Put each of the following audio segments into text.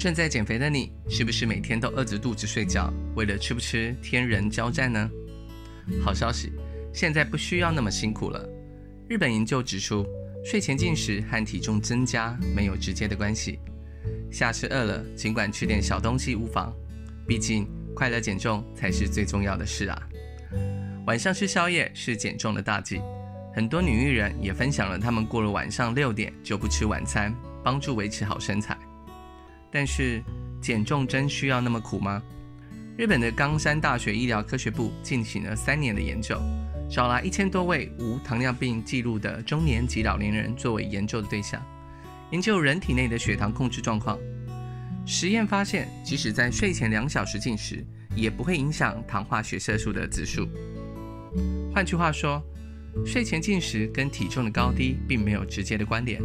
正在减肥的你，是不是每天都饿着肚子睡觉，为了吃不吃天人交战呢？好消息，现在不需要那么辛苦了。日本研究指出，睡前进食和体重增加没有直接的关系。下次饿了，尽管吃点小东西无妨，毕竟快乐减重才是最重要的事啊。晚上吃宵夜是减重的大忌，很多女艺人也分享了她们过了晚上六点就不吃晚餐，帮助维持好身材。但是减重真需要那么苦吗？日本的冈山大学医疗科学部进行了三年的研究，找来一千多位无糖尿病记录的中年及老年人作为研究的对象，研究人体内的血糖控制状况。实验发现，即使在睡前两小时进食，也不会影响糖化血色素的指数。换句话说，睡前进食跟体重的高低并没有直接的关联。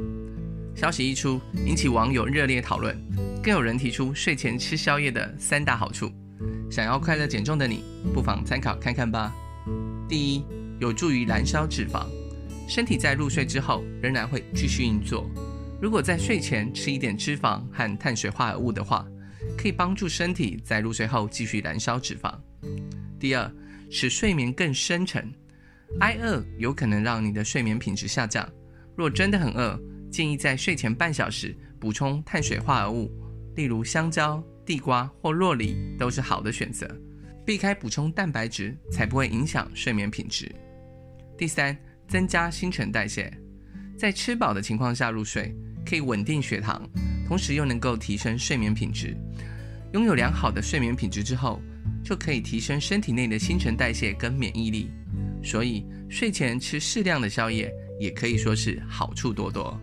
消息一出，引起网友热烈讨论。更有人提出睡前吃宵夜的三大好处，想要快乐减重的你，不妨参考看看吧。第一，有助于燃烧脂肪，身体在入睡之后仍然会继续运作。如果在睡前吃一点脂肪和碳水化合物的话，可以帮助身体在入睡后继续燃烧脂肪。第二，使睡眠更深沉，挨饿有可能让你的睡眠品质下降。若真的很饿，建议在睡前半小时补充碳水化合物。例如香蕉、地瓜或洛梨都是好的选择，避开补充蛋白质才不会影响睡眠品质。第三，增加新陈代谢，在吃饱的情况下入睡，可以稳定血糖，同时又能够提升睡眠品质。拥有良好的睡眠品质之后，就可以提升身体内的新陈代谢跟免疫力。所以睡前吃适量的宵夜，也可以说是好处多多。